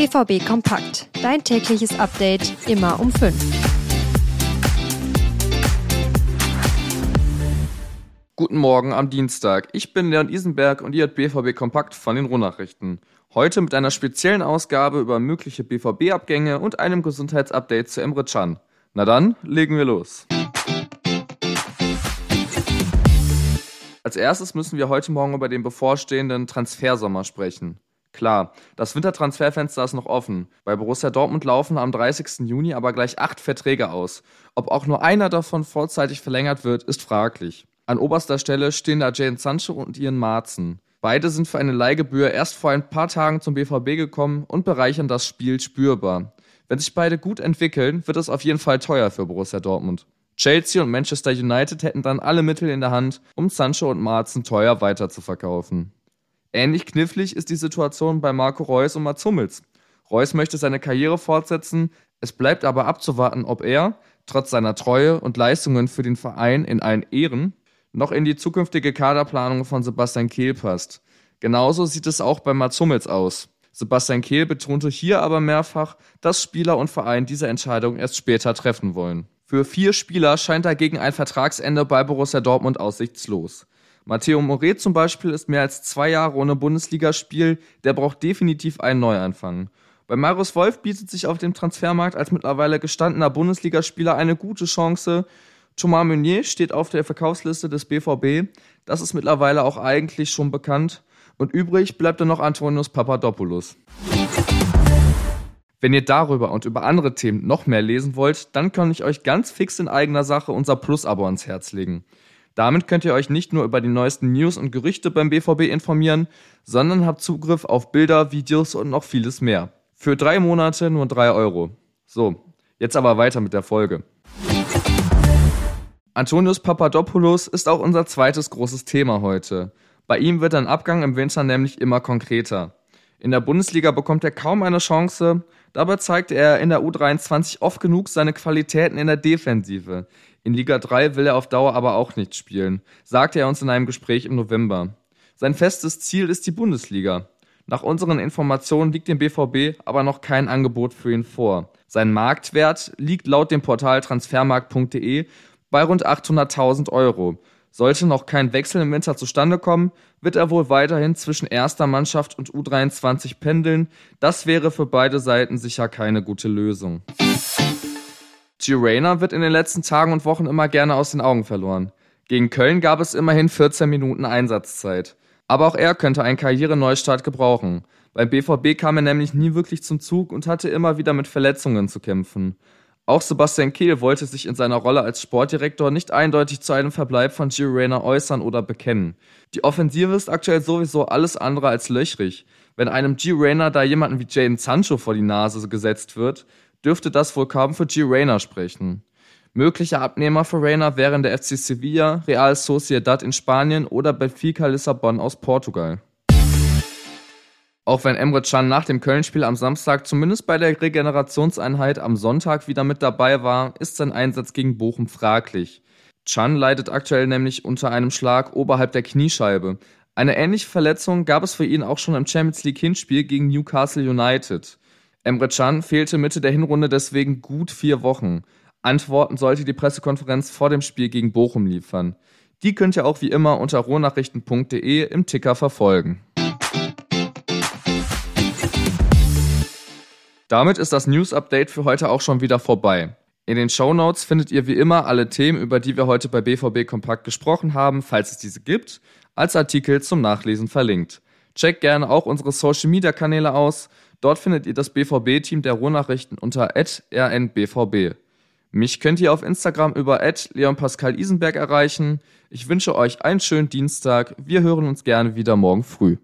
BVB Kompakt. Dein tägliches Update immer um 5. Guten Morgen am Dienstag. Ich bin Leon Isenberg und ihr hört BVB Kompakt von den Ruhrnachrichten. Heute mit einer speziellen Ausgabe über mögliche BVB-Abgänge und einem Gesundheitsupdate zu Emre Can. Na dann, legen wir los. Als erstes müssen wir heute Morgen über den bevorstehenden Transfersommer sprechen. Klar, das Wintertransferfenster ist noch offen. Bei Borussia Dortmund laufen am 30. Juni aber gleich acht Verträge aus. Ob auch nur einer davon vorzeitig verlängert wird, ist fraglich. An oberster Stelle stehen da Jane Sancho und Ian Marzen. Beide sind für eine Leihgebühr erst vor ein paar Tagen zum BVB gekommen und bereichern das Spiel spürbar. Wenn sich beide gut entwickeln, wird es auf jeden Fall teuer für Borussia Dortmund. Chelsea und Manchester United hätten dann alle Mittel in der Hand, um Sancho und Marzen teuer weiterzuverkaufen. Ähnlich knifflig ist die Situation bei Marco Reus und Mats Hummels. Reus möchte seine Karriere fortsetzen, es bleibt aber abzuwarten, ob er, trotz seiner Treue und Leistungen für den Verein in allen Ehren, noch in die zukünftige Kaderplanung von Sebastian Kehl passt. Genauso sieht es auch bei Mats Hummels aus. Sebastian Kehl betonte hier aber mehrfach, dass Spieler und Verein diese Entscheidung erst später treffen wollen. Für vier Spieler scheint dagegen ein Vertragsende bei Borussia Dortmund aussichtslos. Matteo Moret zum Beispiel ist mehr als zwei Jahre ohne Bundesligaspiel, der braucht definitiv einen Neuanfang. Bei Marius Wolf bietet sich auf dem Transfermarkt als mittlerweile gestandener Bundesligaspieler eine gute Chance. Thomas Meunier steht auf der Verkaufsliste des BVB, das ist mittlerweile auch eigentlich schon bekannt. Und übrig bleibt dann noch Antonius Papadopoulos. Wenn ihr darüber und über andere Themen noch mehr lesen wollt, dann kann ich euch ganz fix in eigener Sache unser Plus-Abo ans Herz legen. Damit könnt ihr euch nicht nur über die neuesten News und Gerüchte beim BVB informieren, sondern habt Zugriff auf Bilder, Videos und noch vieles mehr. Für drei Monate nur drei Euro. So, jetzt aber weiter mit der Folge. Antonius Papadopoulos ist auch unser zweites großes Thema heute. Bei ihm wird ein Abgang im Winter nämlich immer konkreter. In der Bundesliga bekommt er kaum eine Chance, dabei zeigt er in der U23 oft genug seine Qualitäten in der Defensive. In Liga 3 will er auf Dauer aber auch nicht spielen, sagte er uns in einem Gespräch im November. Sein festes Ziel ist die Bundesliga. Nach unseren Informationen liegt dem BVB aber noch kein Angebot für ihn vor. Sein Marktwert liegt laut dem Portal transfermarkt.de bei rund 800.000 Euro. Sollte noch kein Wechsel im Winter zustande kommen, wird er wohl weiterhin zwischen erster Mannschaft und U23 pendeln. Das wäre für beide Seiten sicher keine gute Lösung. G. Rayner wird in den letzten Tagen und Wochen immer gerne aus den Augen verloren. Gegen Köln gab es immerhin 14 Minuten Einsatzzeit. Aber auch er könnte einen Karriereneustart gebrauchen. Beim BVB kam er nämlich nie wirklich zum Zug und hatte immer wieder mit Verletzungen zu kämpfen. Auch Sebastian Kehl wollte sich in seiner Rolle als Sportdirektor nicht eindeutig zu einem Verbleib von Gio Reyna äußern oder bekennen. Die Offensive ist aktuell sowieso alles andere als löchrig. Wenn einem Gio Reyna da jemanden wie Jaden Sancho vor die Nase gesetzt wird, dürfte das wohl kaum für Gio Reyna sprechen. Mögliche Abnehmer für Reyna wären der FC Sevilla, Real Sociedad in Spanien oder Benfica Lissabon aus Portugal. Auch wenn Emre Can nach dem Köln-Spiel am Samstag zumindest bei der Regenerationseinheit am Sonntag wieder mit dabei war, ist sein Einsatz gegen Bochum fraglich. Can leidet aktuell nämlich unter einem Schlag oberhalb der Kniescheibe. Eine ähnliche Verletzung gab es für ihn auch schon im Champions League Hinspiel gegen Newcastle United. Emre Can fehlte Mitte der Hinrunde deswegen gut vier Wochen. Antworten sollte die Pressekonferenz vor dem Spiel gegen Bochum liefern. Die könnt ihr auch wie immer unter rohnachrichten.de im Ticker verfolgen. Damit ist das News Update für heute auch schon wieder vorbei. In den Show Notes findet ihr wie immer alle Themen, über die wir heute bei BVB Kompakt gesprochen haben, falls es diese gibt, als Artikel zum Nachlesen verlinkt. Checkt gerne auch unsere Social Media Kanäle aus. Dort findet ihr das BVB-Team der Ruhrnachrichten unter rnbvb. Mich könnt ihr auf Instagram über Leon Pascal Isenberg erreichen. Ich wünsche euch einen schönen Dienstag. Wir hören uns gerne wieder morgen früh.